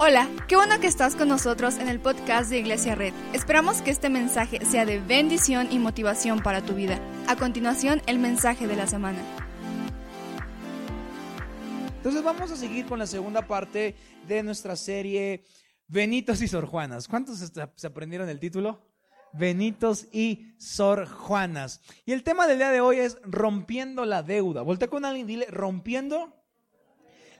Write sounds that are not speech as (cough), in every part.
Hola, qué bueno que estás con nosotros en el podcast de Iglesia Red. Esperamos que este mensaje sea de bendición y motivación para tu vida. A continuación, el mensaje de la semana. Entonces vamos a seguir con la segunda parte de nuestra serie Benitos y Sor Juanas. ¿Cuántos se aprendieron el título? Benitos y Sor Juanas. Y el tema del día de hoy es rompiendo la deuda. Voltea con alguien y dile, rompiendo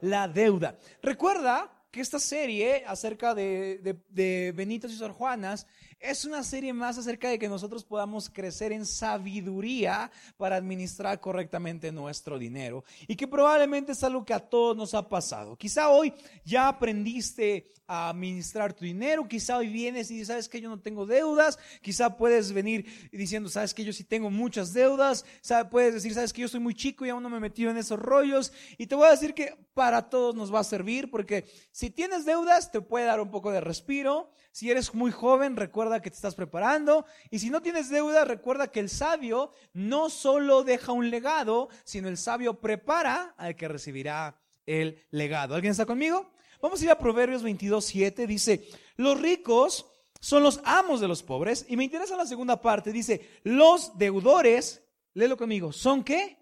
la deuda. Recuerda que esta serie acerca de, de, Benitos y Sor Juanas es una serie más acerca de que nosotros podamos crecer en sabiduría para administrar correctamente nuestro dinero. Y que probablemente es algo que a todos nos ha pasado. Quizá hoy ya aprendiste a administrar tu dinero, quizá hoy vienes y sabes que yo no tengo deudas, quizá puedes venir diciendo, sabes que yo sí tengo muchas deudas, puedes decir, sabes que yo soy muy chico y aún no me he metido en esos rollos. Y te voy a decir que para todos nos va a servir porque si tienes deudas te puede dar un poco de respiro. Si eres muy joven, recuerda que te estás preparando. Y si no tienes deuda, recuerda que el sabio no solo deja un legado, sino el sabio prepara al que recibirá el legado. ¿Alguien está conmigo? Vamos a ir a Proverbios 22, 7. Dice, los ricos son los amos de los pobres. Y me interesa la segunda parte. Dice, los deudores, léelo conmigo, ¿son qué?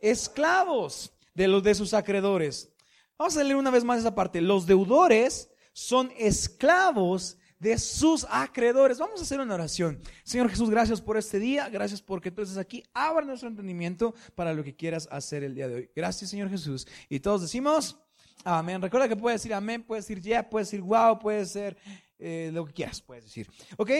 Esclavos de los de sus acreedores. Vamos a leer una vez más esa parte. Los deudores son esclavos de sus acreedores. Vamos a hacer una oración. Señor Jesús, gracias por este día. Gracias porque tú estás aquí. Abra nuestro entendimiento para lo que quieras hacer el día de hoy. Gracias, Señor Jesús. Y todos decimos, amén. Recuerda que puedes decir amén, puedes decir ya, puedes decir wow, puedes ser eh, lo que quieras, puedes decir. ¿Ok?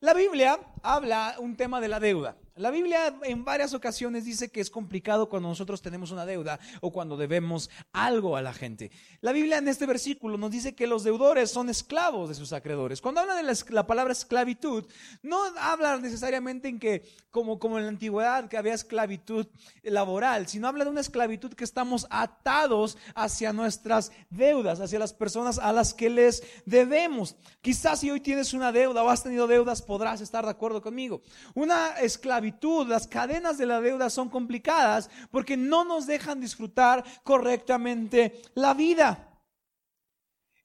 La Biblia habla un tema de la deuda. La Biblia en varias ocasiones dice que es complicado cuando nosotros tenemos una deuda o cuando debemos algo a la gente. La Biblia en este versículo nos dice que los deudores son esclavos de sus acreedores. Cuando habla de la, palabra esclavitud, no habla necesariamente en que, como, como en la antigüedad, que había esclavitud laboral, sino habla de una esclavitud que estamos atados hacia nuestras deudas, hacia las personas a las que les debemos. Quizás si hoy tienes una deuda o has tenido deudas, podrás estar de acuerdo conmigo. Una esclavitud las cadenas de la deuda son complicadas porque no nos dejan disfrutar correctamente la vida.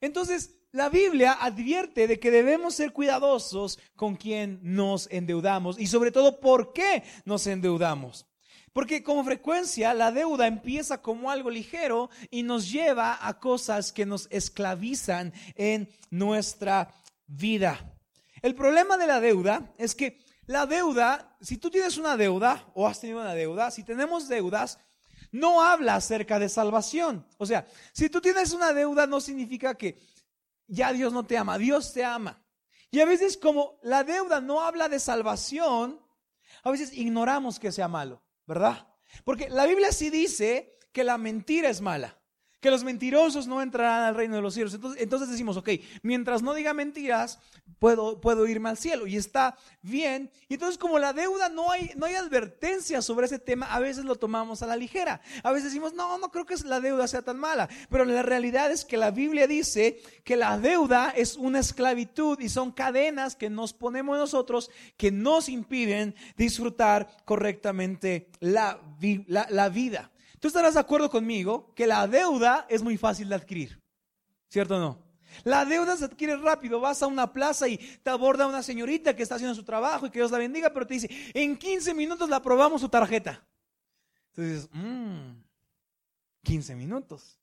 Entonces, la Biblia advierte de que debemos ser cuidadosos con quien nos endeudamos y sobre todo por qué nos endeudamos. Porque con frecuencia la deuda empieza como algo ligero y nos lleva a cosas que nos esclavizan en nuestra vida. El problema de la deuda es que la deuda, si tú tienes una deuda o has tenido una deuda, si tenemos deudas, no habla acerca de salvación. O sea, si tú tienes una deuda no significa que ya Dios no te ama, Dios te ama. Y a veces como la deuda no habla de salvación, a veces ignoramos que sea malo, ¿verdad? Porque la Biblia sí dice que la mentira es mala que los mentirosos no entrarán al reino de los cielos. Entonces, entonces decimos, ok, mientras no diga mentiras, puedo, puedo irme al cielo y está bien. Y entonces como la deuda no hay, no hay advertencia sobre ese tema, a veces lo tomamos a la ligera. A veces decimos, no, no creo que la deuda sea tan mala. Pero la realidad es que la Biblia dice que la deuda es una esclavitud y son cadenas que nos ponemos nosotros que nos impiden disfrutar correctamente la, la, la vida. Tú estarás de acuerdo conmigo que la deuda es muy fácil de adquirir, ¿cierto o no? La deuda se adquiere rápido. Vas a una plaza y te aborda una señorita que está haciendo su trabajo y que Dios la bendiga, pero te dice, en 15 minutos la aprobamos su tarjeta. Entonces mmm, 15 minutos.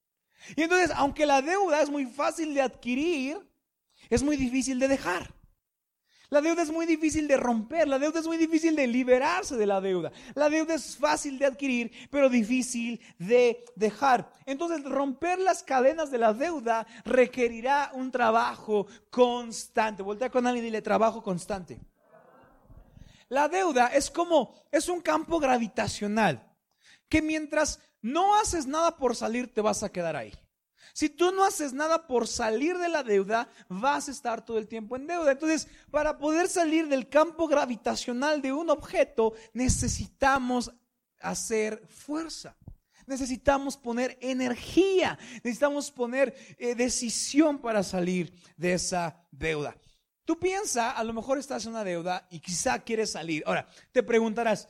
Y entonces, aunque la deuda es muy fácil de adquirir, es muy difícil de dejar. La deuda es muy difícil de romper, la deuda es muy difícil de liberarse de la deuda. La deuda es fácil de adquirir, pero difícil de dejar. Entonces, romper las cadenas de la deuda requerirá un trabajo constante. Voltea con alguien y dile trabajo constante. La deuda es como, es un campo gravitacional, que mientras no haces nada por salir, te vas a quedar ahí. Si tú no haces nada por salir de la deuda, vas a estar todo el tiempo en deuda. Entonces, para poder salir del campo gravitacional de un objeto, necesitamos hacer fuerza. Necesitamos poner energía, necesitamos poner eh, decisión para salir de esa deuda. Tú piensa, a lo mejor estás en una deuda y quizá quieres salir. Ahora, te preguntarás,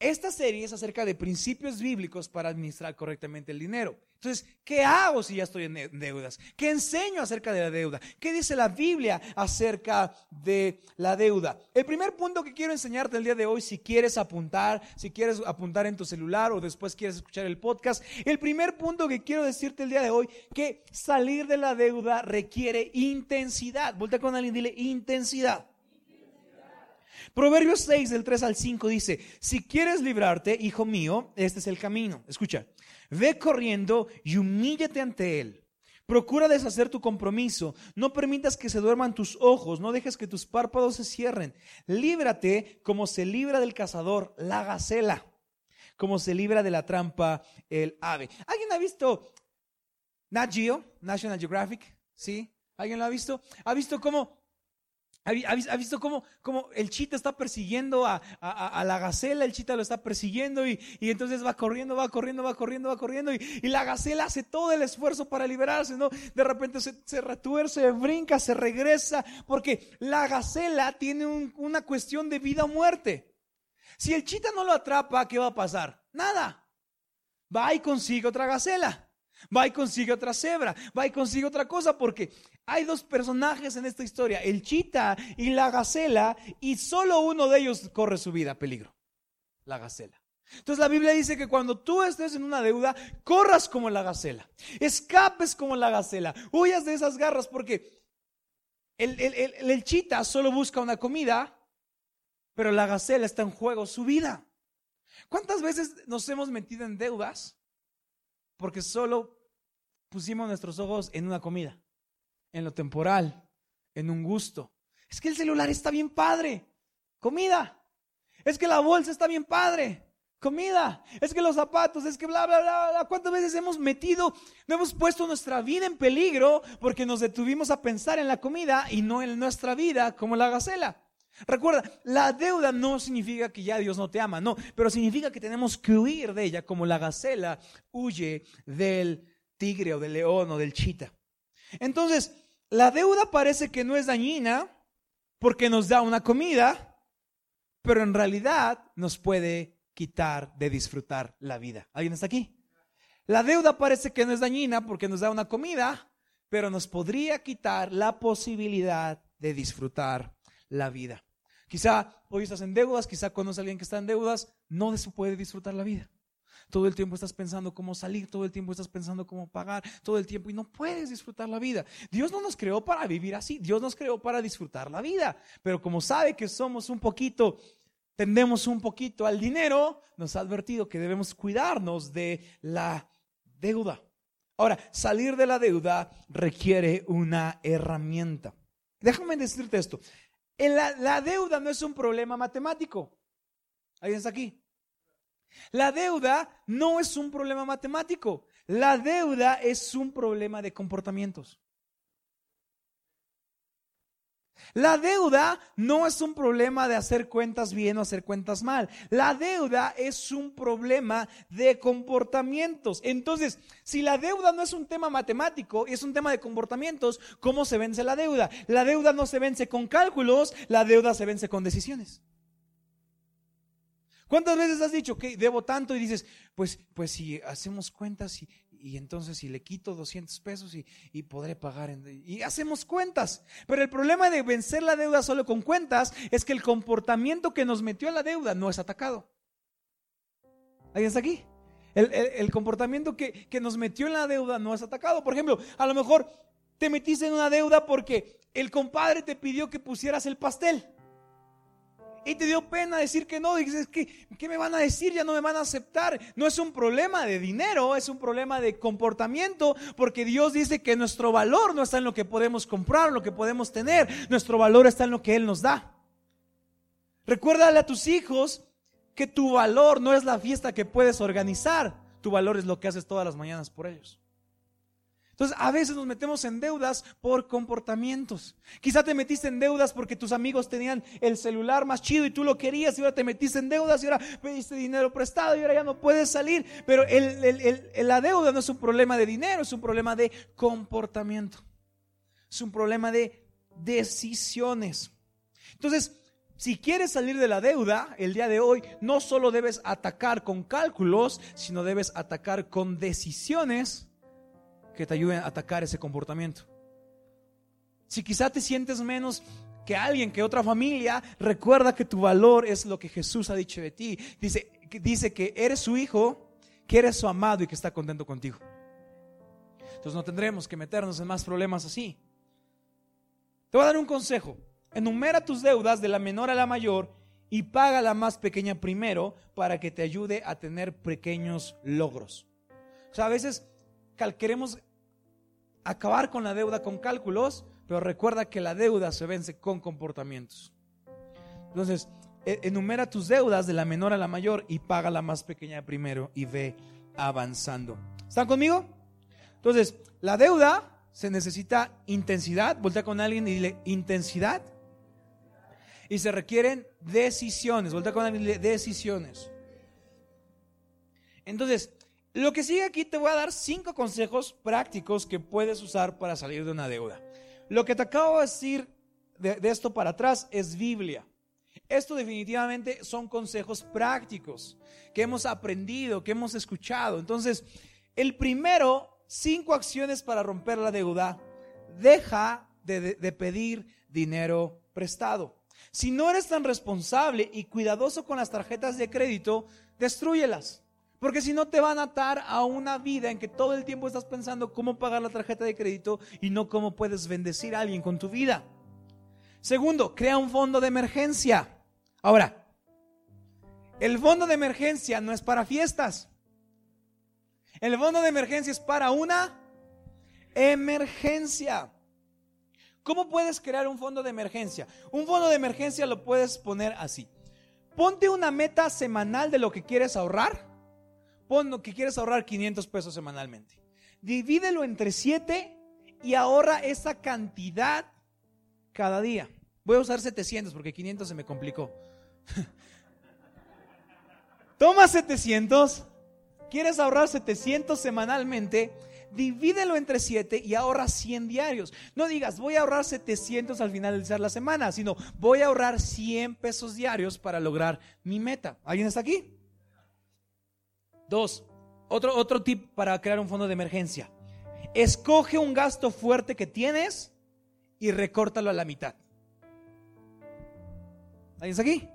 esta serie es acerca de principios bíblicos para administrar correctamente el dinero. Entonces, ¿qué hago si ya estoy en deudas? ¿Qué enseño acerca de la deuda? ¿Qué dice la Biblia acerca de la deuda? El primer punto que quiero enseñarte el día de hoy, si quieres apuntar, si quieres apuntar en tu celular o después quieres escuchar el podcast, el primer punto que quiero decirte el día de hoy, que salir de la deuda requiere intensidad. Voltea con alguien y dile intensidad. Proverbios 6 del 3 al 5 dice, si quieres librarte, hijo mío, este es el camino. Escucha, ve corriendo y humíllate ante él. Procura deshacer tu compromiso. No permitas que se duerman tus ojos. No dejes que tus párpados se cierren. Líbrate como se libra del cazador la gacela, como se libra de la trampa el ave. ¿Alguien ha visto Nat Geo, National Geographic? ¿Sí? ¿Alguien lo ha visto? ¿Ha visto cómo ¿Ha visto cómo, el chita está persiguiendo a, la gacela? El chita lo está persiguiendo y, entonces va corriendo, va corriendo, va corriendo, va corriendo y, la gacela hace todo el esfuerzo para liberarse, ¿no? De repente se, se retuerce, brinca, se regresa, porque la gacela tiene una cuestión de vida o muerte. Si el chita no lo atrapa, ¿qué va a pasar? Nada. Va y consigue otra gacela. Va y consigue otra cebra, va y consigue otra cosa, porque hay dos personajes en esta historia, el chita y la gacela, y solo uno de ellos corre su vida a peligro, la gacela. Entonces la Biblia dice que cuando tú estés en una deuda, corras como la gacela, escapes como la gacela, huyas de esas garras, porque el, el chita solo busca una comida, pero la gacela está en juego su vida. ¿Cuántas veces nos hemos metido en deudas? porque solo pusimos nuestros ojos en una comida, en lo temporal, en un gusto. Es que el celular está bien padre, comida. Es que la bolsa está bien padre, comida. Es que los zapatos, es que bla, bla, bla, bla. ¿Cuántas veces hemos metido, no hemos puesto nuestra vida en peligro porque nos detuvimos a pensar en la comida y no en nuestra vida como la gacela? Recuerda, la deuda no significa que ya Dios no te ama, no, pero significa que tenemos que huir de ella como la gacela huye del tigre o del león o del chita. Entonces, la deuda parece que no es dañina porque nos da una comida, pero en realidad nos puede quitar de disfrutar la vida. ¿Alguien está aquí? La deuda parece que no es dañina porque nos da una comida, pero nos podría quitar la posibilidad de disfrutar la vida. Quizá hoy estás en deudas, quizá conoces a alguien que está en deudas, no se puede disfrutar la vida. Todo el tiempo estás pensando cómo salir, todo el tiempo estás pensando cómo pagar, todo el tiempo y no puedes disfrutar la vida. Dios no nos creó para vivir así, Dios nos creó para disfrutar la vida. Pero como sabe que somos un poquito, tendemos un poquito al dinero, nos ha advertido que debemos cuidarnos de la deuda. Ahora, salir de la deuda requiere una herramienta. Déjame decirte esto. La, la deuda no es un problema matemático. ¿Alguien está aquí? La deuda no es un problema matemático. La deuda es un problema de comportamientos. La deuda no es un problema de hacer cuentas bien o hacer cuentas mal. La deuda es un problema de comportamientos. Entonces, si la deuda no es un tema matemático, es un tema de comportamientos, ¿cómo se vence la deuda? La deuda no se vence con cálculos, la deuda se vence con decisiones. ¿Cuántas veces has dicho que debo tanto y dices, pues, pues si hacemos cuentas y, y entonces si le quito 200 pesos y, podré pagar. y hacemos cuentas. Pero el problema de vencer la deuda solo con cuentas es que el comportamiento que nos metió a la deuda no es atacado. ¿Alguien está aquí? El, comportamiento que, que nos metió en la deuda no es atacado. Por ejemplo, a lo mejor te metiste en una deuda porque el compadre te pidió que pusieras el pastel y te dio pena decir que no. Dices, ¿qué, ¿qué me van a decir? Ya no me van a aceptar. No es un problema de dinero, es un problema de comportamiento, porque Dios dice que nuestro valor no está en lo que podemos comprar, lo que podemos tener. Nuestro valor está en lo que Él nos da. Recuérdale a tus hijos que tu valor no es la fiesta que puedes organizar, tu valor es lo que haces todas las mañanas por ellos. Entonces, a veces nos metemos en deudas por comportamientos. Quizá te metiste en deudas porque tus amigos tenían el celular más chido y tú lo querías y ahora te metiste en deudas y ahora pediste dinero prestado y ahora ya no puedes salir. Pero la deuda no es un problema de dinero, es un problema de comportamiento. Es un problema de decisiones. Entonces, si quieres salir de la deuda el día de hoy, no solo debes atacar con cálculos, sino debes atacar con decisiones que te ayuden a atacar ese comportamiento. Si quizá te sientes menos que alguien, que otra familia, recuerda que tu valor es lo que Jesús ha dicho de ti. Dice, dice que eres su hijo, que eres su amado y que está contento contigo. Entonces no tendremos que meternos en más problemas así. Te voy a dar un consejo. Enumera tus deudas de la menor a la mayor y paga la más pequeña primero para que te ayude a tener pequeños logros. O sea, a veces queremos acabar con la deuda con cálculos, pero recuerda que la deuda se vence con comportamientos. Entonces, e, enumera tus deudas de la menor a la mayor y paga la más pequeña primero y ve avanzando. ¿Están conmigo? Entonces, la deuda se necesita intensidad. Voltea con alguien y dile intensidad. Y se requieren decisiones. Voltea con alguien y dile decisiones. Entonces, lo que sigue aquí te voy a dar cinco consejos prácticos que puedes usar para salir de una deuda. Lo que te acabo de decir de, esto para atrás es Biblia. Esto definitivamente son consejos prácticos que hemos aprendido, que hemos escuchado. Entonces, el primero, cinco acciones para romper la deuda. Deja de, de pedir dinero prestado. Si no eres tan responsable y cuidadoso con las tarjetas de crédito, destruyelas. Porque si no te van a atar a una vida en que todo el tiempo estás pensando cómo pagar la tarjeta de crédito y no cómo puedes bendecir a alguien con tu vida. Segundo, crea un fondo de emergencia. Ahora, el fondo de emergencia no es para fiestas. El fondo de emergencia es para una emergencia. ¿Cómo puedes crear un fondo de emergencia? Un fondo de emergencia lo puedes poner así. Ponte una meta semanal de lo que quieres ahorrar Pon que quieres ahorrar 500 pesos semanalmente. Divídelo entre 7 y ahorra esa cantidad cada día. Voy a usar 700 porque 500 se me complicó. (laughs) Toma 700. ¿Quieres ahorrar 700 semanalmente? Divídelo entre 7 y ahorra 100 diarios. No digas, voy a ahorrar 700 al finalizar la semana, sino voy a ahorrar 100 pesos diarios para lograr mi meta. ¿Alguien está aquí? Dos, otro, otro tip para crear un fondo de emergencia. Escoge un gasto fuerte que tienes y recórtalo a la mitad. ¿Alguien está aquí?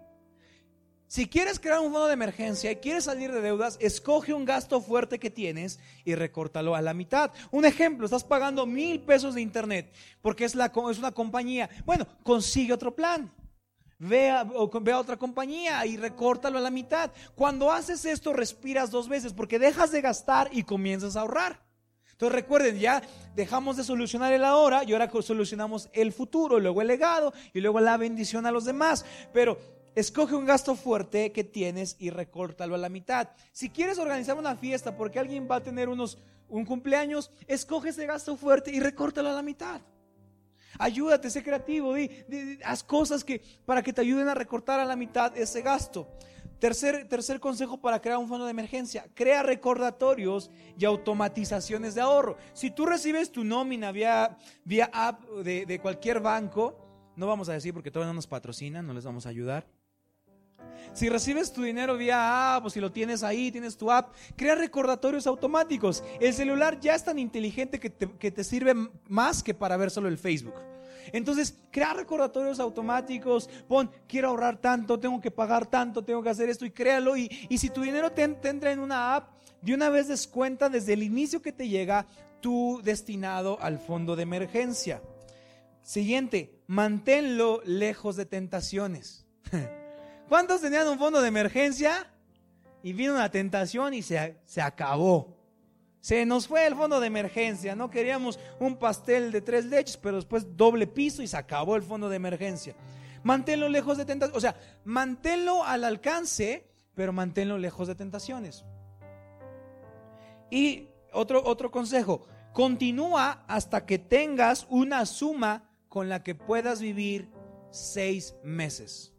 Si quieres crear un fondo de emergencia y quieres salir de deudas, escoge un gasto fuerte que tienes y recórtalo a la mitad. Un ejemplo, estás pagando mil pesos de internet porque es, la, es una compañía. Bueno, consigue otro plan. Ve a, otra compañía y recórtalo a la mitad. Cuando haces esto, respiras dos veces porque dejas de gastar y comienzas a ahorrar. Entonces recuerden, ya dejamos de solucionar el ahora y ahora solucionamos el futuro, luego el legado y luego la bendición a los demás. Pero escoge un gasto fuerte que tienes y recórtalo a la mitad. Si quieres organizar una fiesta porque alguien va a tener unos, un cumpleaños, escoge ese gasto fuerte y recórtalo a la mitad. Ayúdate, sé creativo, haz cosas que, para que te ayuden a recortar a la mitad ese gasto. Tercer, tercer consejo para crear un fondo de emergencia, crea recordatorios y automatizaciones de ahorro. Si tú recibes tu nómina vía, vía app de, de cualquier banco, no vamos a decir porque todavía no nos patrocinan, no les vamos a ayudar. Si recibes tu dinero vía app o si lo tienes ahí, tienes tu app, crea recordatorios automáticos. El celular ya es tan inteligente que te, sirve más que para ver solo el Facebook. Entonces, crea recordatorios automáticos, pon, quiero ahorrar tanto, tengo que pagar tanto, tengo que hacer esto y créalo. Y, y si tu dinero te, te entra en una app, de una vez descuenta desde el inicio que te llega tu destinado al fondo de emergencia. Siguiente, manténlo lejos de tentaciones. (laughs) ¿Cuántos tenían un fondo de emergencia? Y vino una tentación y se, se acabó. Se nos fue el fondo de emergencia. No queríamos un pastel de tres leches, pero después doble piso y se acabó el fondo de emergencia. Manténlo lejos de tentaciones. O sea, manténlo al alcance, pero manténlo lejos de tentaciones. Y otro, otro consejo, continúa hasta que tengas una suma con la que puedas vivir seis meses.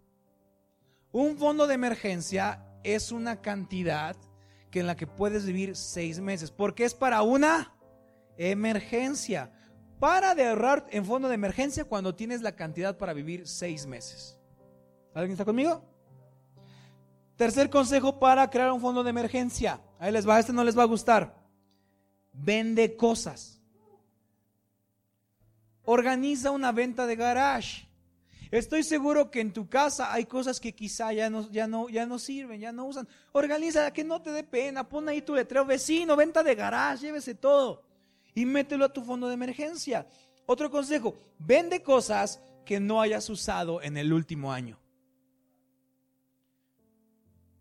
Un fondo de emergencia es una cantidad que en la que puedes vivir seis meses, porque es para una emergencia. Para de ahorrar en fondo de emergencia cuando tienes la cantidad para vivir seis meses. ¿Alguien está conmigo? Tercer consejo para crear un fondo de emergencia. Ahí les va, este no les va a gustar. vende cosas. Organiza una venta de garage. Estoy seguro que en tu casa hay cosas que quizá ya no, ya no, ya no sirven, ya no usan. Organiza que no te dé pena, pon ahí tu letrero, vecino, venta de garage, llévese todo y mételo a tu fondo de emergencia. Otro consejo, vende cosas que no hayas usado en el último año.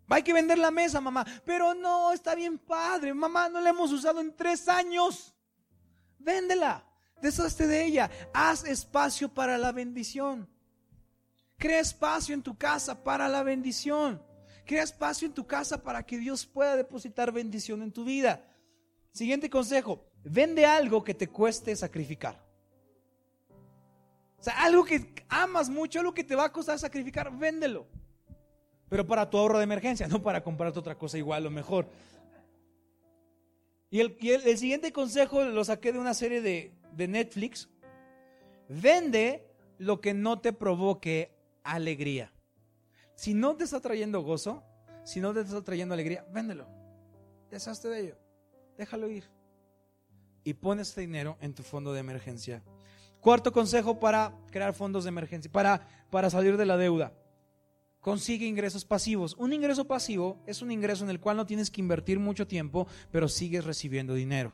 Hay que vender la mesa, mamá. Pero no, está bien padre. Mamá, no la hemos usado en tres años. Véndela. Deshazte de ella. Haz espacio para la bendición. Crea espacio en tu casa para la bendición. Crea espacio en tu casa para que Dios pueda depositar bendición en tu vida. Siguiente consejo. Vende algo que te cueste sacrificar. O sea, algo que amas mucho, algo que te va a costar sacrificar, véndelo pero para tu ahorro de emergencia, (laughs) no para comprarte otra cosa igual o mejor. Y el, siguiente consejo lo saqué de una serie de, de Netflix. Vende lo que no te provoque alegría. Si no te está trayendo gozo, si no te está trayendo alegría, véndelo. Deshazte de ello. Déjalo ir. Y pon este dinero en tu fondo de emergencia. Cuarto consejo para crear fondos de emergencia, para, para salir de la deuda consigue ingresos pasivos. Un ingreso pasivo es un ingreso en el cual no tienes que invertir mucho tiempo, pero sigues recibiendo dinero.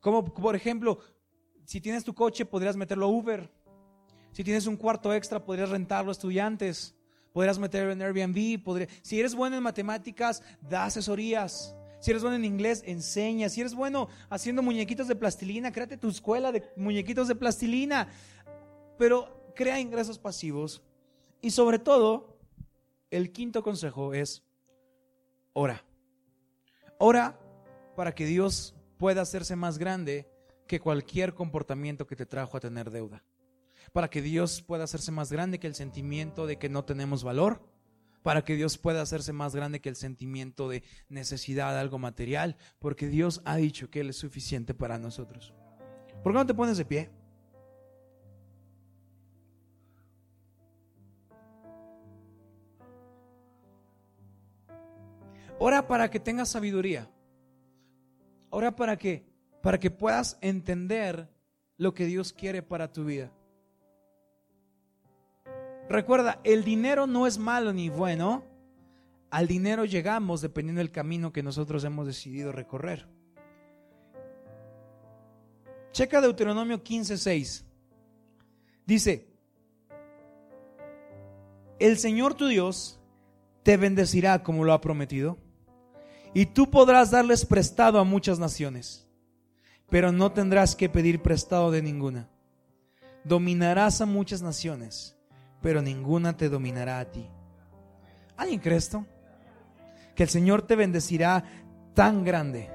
Como por ejemplo, si tienes tu coche, podrías meterlo a Uber. Si tienes un cuarto extra, podrías rentarlo a estudiantes. Podrías meterlo en Airbnb. Si eres bueno en matemáticas, da asesorías. Si eres bueno en inglés, enseña. Si eres bueno haciendo muñequitos de plastilina, créate tu escuela de muñequitos de plastilina. Pero crea ingresos pasivos. Y sobre todo, el quinto consejo es, ora. Ora para que Dios pueda hacerse más grande que cualquier comportamiento que te trajo a tener deuda. Para que Dios pueda hacerse más grande que el sentimiento de que no tenemos valor. Para que Dios pueda hacerse más grande que el sentimiento de necesidad de algo material. Porque Dios ha dicho que Él es suficiente para nosotros. ¿Por qué no te pones de pie? Ora para que tengas sabiduría. Ora para que para que puedas entender lo que Dios quiere para tu vida. Recuerda, el dinero no es malo ni bueno. Al dinero llegamos dependiendo del camino que nosotros hemos decidido recorrer. Checa Deuteronomio 15:6. Dice, el Señor tu Dios te bendecirá como lo ha prometido y tú podrás darles prestado a muchas naciones, pero no tendrás que pedir prestado de ninguna. Dominarás a muchas naciones, pero ninguna te dominará a ti. ¿Alguien cree esto? Que el Señor te bendecirá tan grande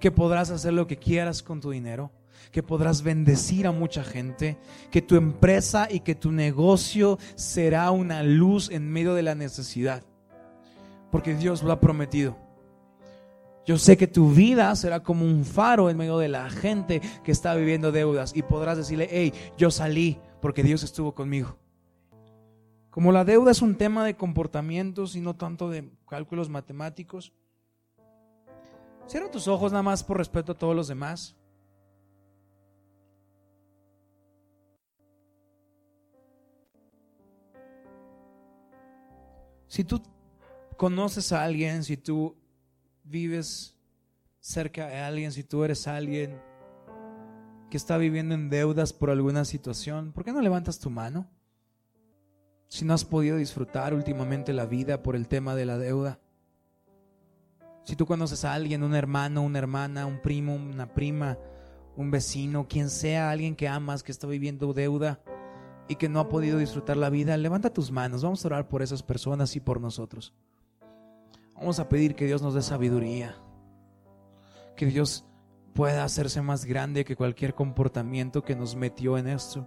que podrás hacer lo que quieras con tu dinero, que podrás bendecir a mucha gente, que tu empresa y que tu negocio será una luz en medio de la necesidad porque Dios lo ha prometido. Yo sé que tu vida será como un faro en medio de la gente que está viviendo deudas y podrás decirle, hey, yo salí porque Dios estuvo conmigo. Como la deuda es un tema de comportamientos y no tanto de cálculos matemáticos, cierra tus ojos nada más por respeto a todos los demás. Si tú conoces a alguien, si tú vives cerca de alguien, si tú eres alguien que está viviendo en deudas por alguna situación, ¿por qué no levantas tu mano? Si no has podido disfrutar últimamente la vida por el tema de la deuda. Si tú conoces a alguien, un hermano, una hermana, un primo, una prima, un vecino, quien sea, alguien que amas, que está viviendo deuda y que no ha podido disfrutar la vida, levanta tus manos. Vamos a orar por esas personas y por nosotros. Vamos a pedir que Dios nos dé sabiduría. Que Dios pueda hacerse más grande que cualquier comportamiento que nos metió en esto.